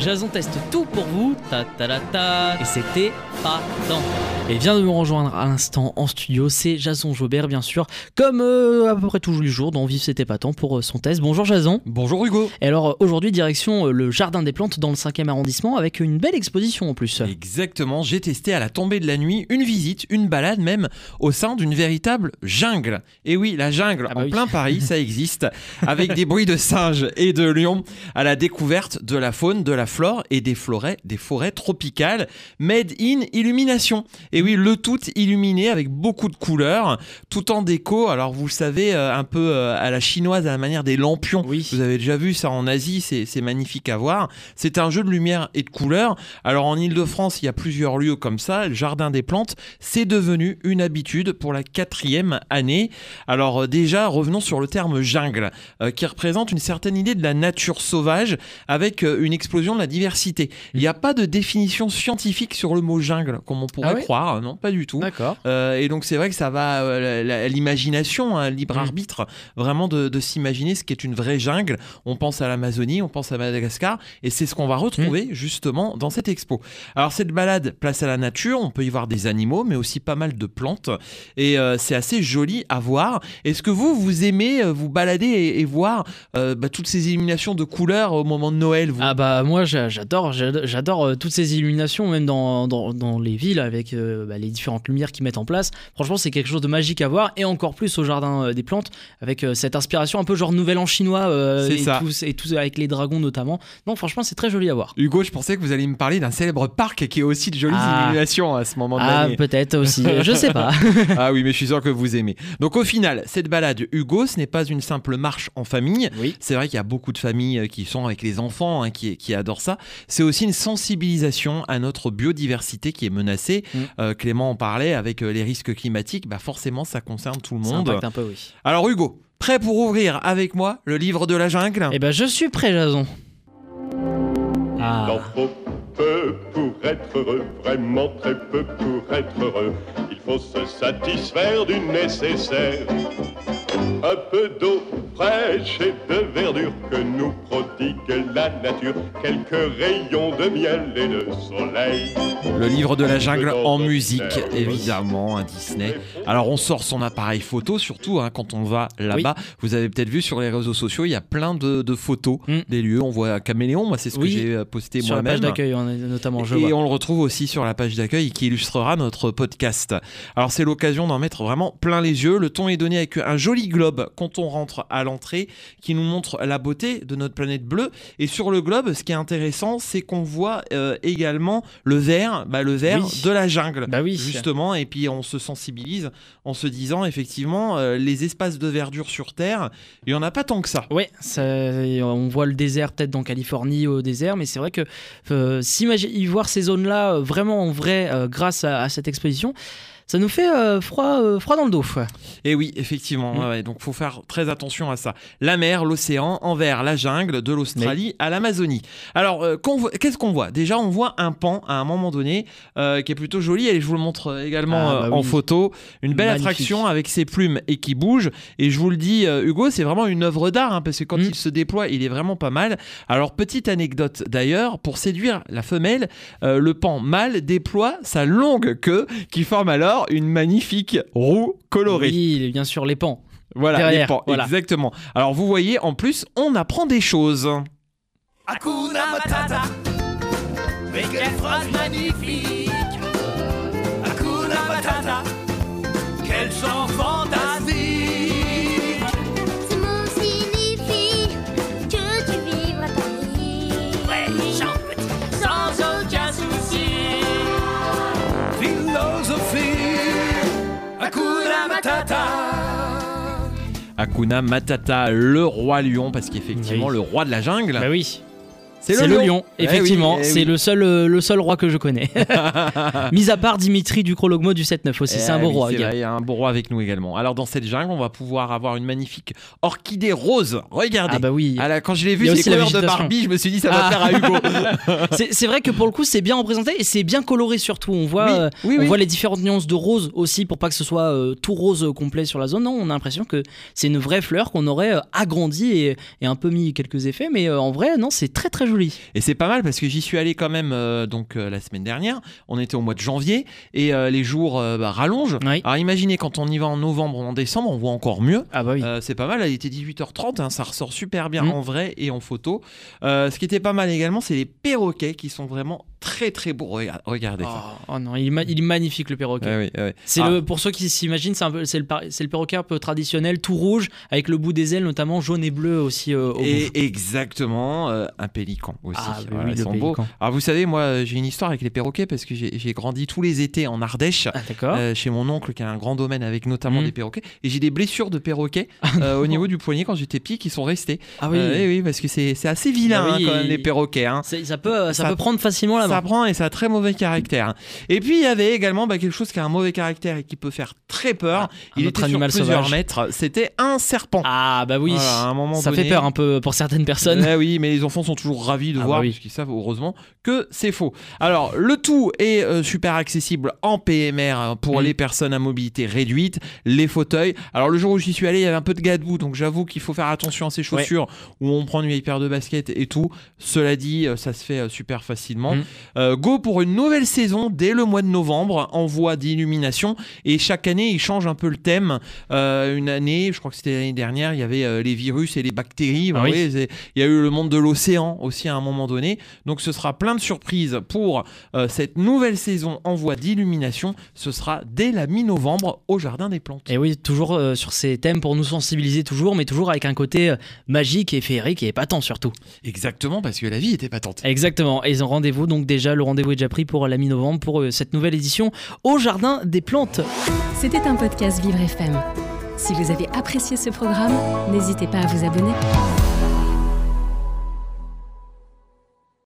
Jason teste tout pour vous, ta ta ta ta, et c'était pas tant. Et vient de me rejoindre à l'instant en studio, c'est Jason Jobert bien sûr, comme euh, à peu près tous les jours dans Vive c'était pas tant pour euh, son test. Bonjour Jason. Bonjour Hugo. Et alors euh, aujourd'hui direction euh, le Jardin des Plantes dans le 5e arrondissement avec une belle exposition en plus. Exactement, j'ai testé à la tombée de la nuit une visite, une balade même au sein d'une véritable jungle. Et oui, la jungle Ah bah en oui. plein Paris, ça existe, avec des bruits de singes et de lions à la découverte de la faune, de la flore et des forêts, des forêts tropicales made in illumination. Et oui, le tout illuminé avec beaucoup de couleurs, tout en déco. Alors vous le savez, euh, un peu euh, à la chinoise, à la manière des lampions. Oui. Vous avez déjà vu ça en Asie, c'est magnifique à voir. C'est un jeu de lumière et de couleurs. Alors en Ile-de-France, il y a plusieurs lieux comme ça. Le Jardin des Plantes, c'est devenu une habitude pour la quatrième année. Alors euh, déjà, revenons sur le terme jungle, qui représente une certaine idée de la nature sauvage avec une explosion de la diversité. Il n'y a pas de définition scientifique sur le mot jungle, comme on pourrait Ah croire. Non, pas du tout. D'accord. Euh, et donc c'est vrai que ça va euh, la- l'imagination, un libre Mm. arbitre, vraiment de, de s'imaginer ce qu'est une vraie jungle. On pense à l'Amazonie, on pense à Madagascar, et c'est ce qu'on va retrouver Mm. justement dans cette expo. Alors cette balade place à la nature, on peut y voir des animaux, mais aussi pas mal de plantes, et euh, c'est assez joli à voir. Est-ce que vous, vous aimez vous balader et, et voir bah, toutes ces illuminations de couleurs au moment de Noël vous? Ah bah moi j'adore j'adore, euh, toutes ces illuminations même dans, dans, dans les villes avec euh, bah, les différentes lumières qu'ils mettent en place. Franchement c'est quelque chose de magique à voir et encore plus au jardin euh, des plantes avec euh, cette inspiration un peu genre nouvel an chinois et, ça. Et tout avec les dragons notamment. Non franchement c'est très joli à voir. Hugo, je pensais que vous alliez me parler d'un célèbre parc qui est aussi de jolies Ah. illuminations à ce moment de Ah l'année. peut-être aussi, je sais pas. Ah oui, mais je suis sûr que vous aimez. Donc au final, cette balade Hugo, ce n'est pas une simple marche en famille. Oui. C'est vrai qu'il y a beaucoup de familles qui sont avec les enfants, hein, qui, qui adorent ça. C'est aussi une sensibilisation à notre biodiversité qui est menacée. Mm. Euh, Clément en parlait avec euh, les risques climatiques. Bah forcément, ça concerne tout le monde. un peu oui. Alors Hugo, prêt pour ouvrir avec moi le livre de la jungle? Eh ben je suis prêt Jason. Il Ah. en faut peu pour être heureux, vraiment très peu pour être heureux. Il faut se satisfaire du nécessaire. Un peu d'eau fraîche et de verdure que nous prodigue la nature. Quelques rayons de miel et de soleil. Le livre de la jungle en musique, évidemment, un Disney. Alors on sort son appareil photo, surtout hein, quand on va là-bas. Vous avez peut-être vu sur les réseaux sociaux, il y a plein de, de photos Mm. des lieux. On voit Caméléon, moi c'est ce Oui, que j'ai euh, posté Sur la moi-même. page d'accueil notamment je Et vois. on le retrouve aussi sur la page d'accueil qui illustrera notre podcast. Alors c'est l'occasion d'en mettre vraiment plein les yeux. Le ton est donné avec un joli globe quand on rentre à l'entrée qui nous montre la beauté de notre planète bleue. Et sur le globe, ce qui est intéressant, c'est qu'on voit euh, également le vert, bah, le vert Oui. de la jungle. Bah oui. Justement, et puis on se sensibilise en se disant effectivement euh, les espaces de verdure sur Terre, il y en a pas tant que ça. Ça- on voit le désert peut-être dans Californie au désert, mais c'est vrai que euh, s'imaginer voir ces zones-là euh, vraiment en vrai grâce à, à cette exposition, ça nous fait euh, froid, euh, froid dans le dos. Et oui, effectivement. Mm. ouais, donc faut faire très attention à ça. La mer, l'océan, en vert, la jungle, de l'Australie à l'Amazonie. Alors, euh, qu'est-ce qu'on voit? Déjà, on voit un pan à un moment donné qui est plutôt joli. Et je vous le montre également Ah, bah en photo. Une belle Magnifique. attraction avec ses plumes et qui bouge. Et je vous le dis, Hugo, c'est vraiment une œuvre d'art hein, parce que quand Mm. il se déploie, il est vraiment pas mal. Alors, petite anecdote d'ailleurs, pour séduire la femelle, le pan mâle déploie sa longue queue qui forme alors une magnifique roue colorée. Oui, bien sûr, les pans. Voilà, Derrière, les pans, voilà. exactement. Alors vous voyez, en plus, on apprend des choses. Hakuna Matata, mais quelle phrase magnifique Hakuna Matata, quel chant Hakuna Matata, le roi lion, parce qu'effectivement, Oui. le roi de la jungle. Bah oui. C'est C'est le lion, Eh oui, effectivement. eh c'est oui. le seul, euh, le seul roi que je connais. Mis à part Dimitri du Crologmo du 7-9 aussi, c'est un Eh beau oui, roi. c'est Il y a un beau roi avec nous également. Alors dans cette jungle, on va pouvoir avoir une magnifique orchidée rose. Regardez. Ah bah oui. Ah quand je l'ai vu, y a ces aussi la couleurs de. Barbie, je me suis dit ça va Ah. faire à Hugo. C'est c'est vrai que pour le coup, c'est bien représenté et c'est bien coloré surtout. On voit, euh, on voit les différentes nuances de rose aussi pour pas que ce soit euh, tout rose complet sur la zone. Non, on a l'impression que c'est une vraie fleur qu'on aurait agrandie et, et un peu mis quelques effets. Mais en vrai, non, c'est très très joli. Et c'est pas mal parce que j'y suis allé quand même euh, donc euh, la semaine dernière. On était au mois de janvier et euh, les jours bah, rallongent. Oui. Alors imaginez quand on y va en novembre ou en décembre, on voit encore mieux. Ah bah oui. C'est pas mal, il était 18h30, hein, ça ressort super bien Mm. en vrai et en photo. Ce qui était pas mal également, c'est les perroquets qui sont vraiment très très. Rega- Regardez ça. Oh, oh non, il ma- il est magnifique le perroquet. Ouais, ouais. C'est Ah, le pour ceux qui s'imaginent, c'est un peu c'est le le perroquet un peu traditionnel, tout rouge avec le bout des ailes notamment jaune et bleu aussi euh, au bout. Et exactement, euh, un pélican aussi. Ah, oui, Voilà, oui, ils sont beaux. Alors vous savez, moi j'ai une histoire avec les perroquets parce que j'ai grandi tous les étés en Ardèche. Ah euh, chez mon oncle qui a un grand domaine avec notamment Mhm. des perroquets et j'ai des blessures de perroquets euh, au niveau du poignet quand j'étais petit qui sont restées ah oui. Euh, oui, parce que c'est c'est assez vilain Ah oui, hein, quand même les perroquets hein. Ça peut ça, Ça- peut prendre facilement la. Ça prend et ça a très mauvais caractère. Et puis il y avait également bah, quelque chose qui a un mauvais caractère et qui peut faire très peur. Ah, il était animal sur plusieurs sauvage. mètres. C'était un serpent. Ah bah oui. Voilà, à un moment ça donné- fait peur un peu pour certaines personnes. Eh oui, mais les enfants sont toujours ravis de Ah voir, bah oui. puisqu'ils savent heureusement que c'est faux. Alors, le tout est euh, super accessible en PMR euh, pour Mm. les personnes à mobilité réduite, les fauteuils. Alors, le jour où j'y suis allé, il y avait un peu de gadou, donc j'avoue qu'il faut faire attention à ces chaussures où on prend une vieille paire de baskets et tout. Cela dit, euh, ça se fait euh, super facilement. Mm. Euh, go pour une nouvelle saison dès le mois de novembre en voie d'illumination et chaque année, il change un peu le thème. Euh, une année, je crois que c'était l'année dernière, il y avait euh, les virus et les bactéries. Vous Ah oui. voyez, c'est- il y a eu le monde de l'océan aussi à un moment donné. Donc ce sera plein de surprises pour cette nouvelle saison en voie d'illumination. Ce sera dès la mi-novembre au Jardin des Plantes. Et oui, toujours sur ces thèmes pour nous sensibiliser toujours, mais toujours avec un côté magique et féerique et épatant surtout. Exactement, parce que la vie était patente. Exactement. Et ils ont rendez-vous donc déjà le rendez-vous est déjà pris pour la mi-novembre pour euh, cette nouvelle édition au Jardin des Plantes. C'était un podcast Vivre FM. Si vous avez apprécié ce programme, n'hésitez pas à vous abonner.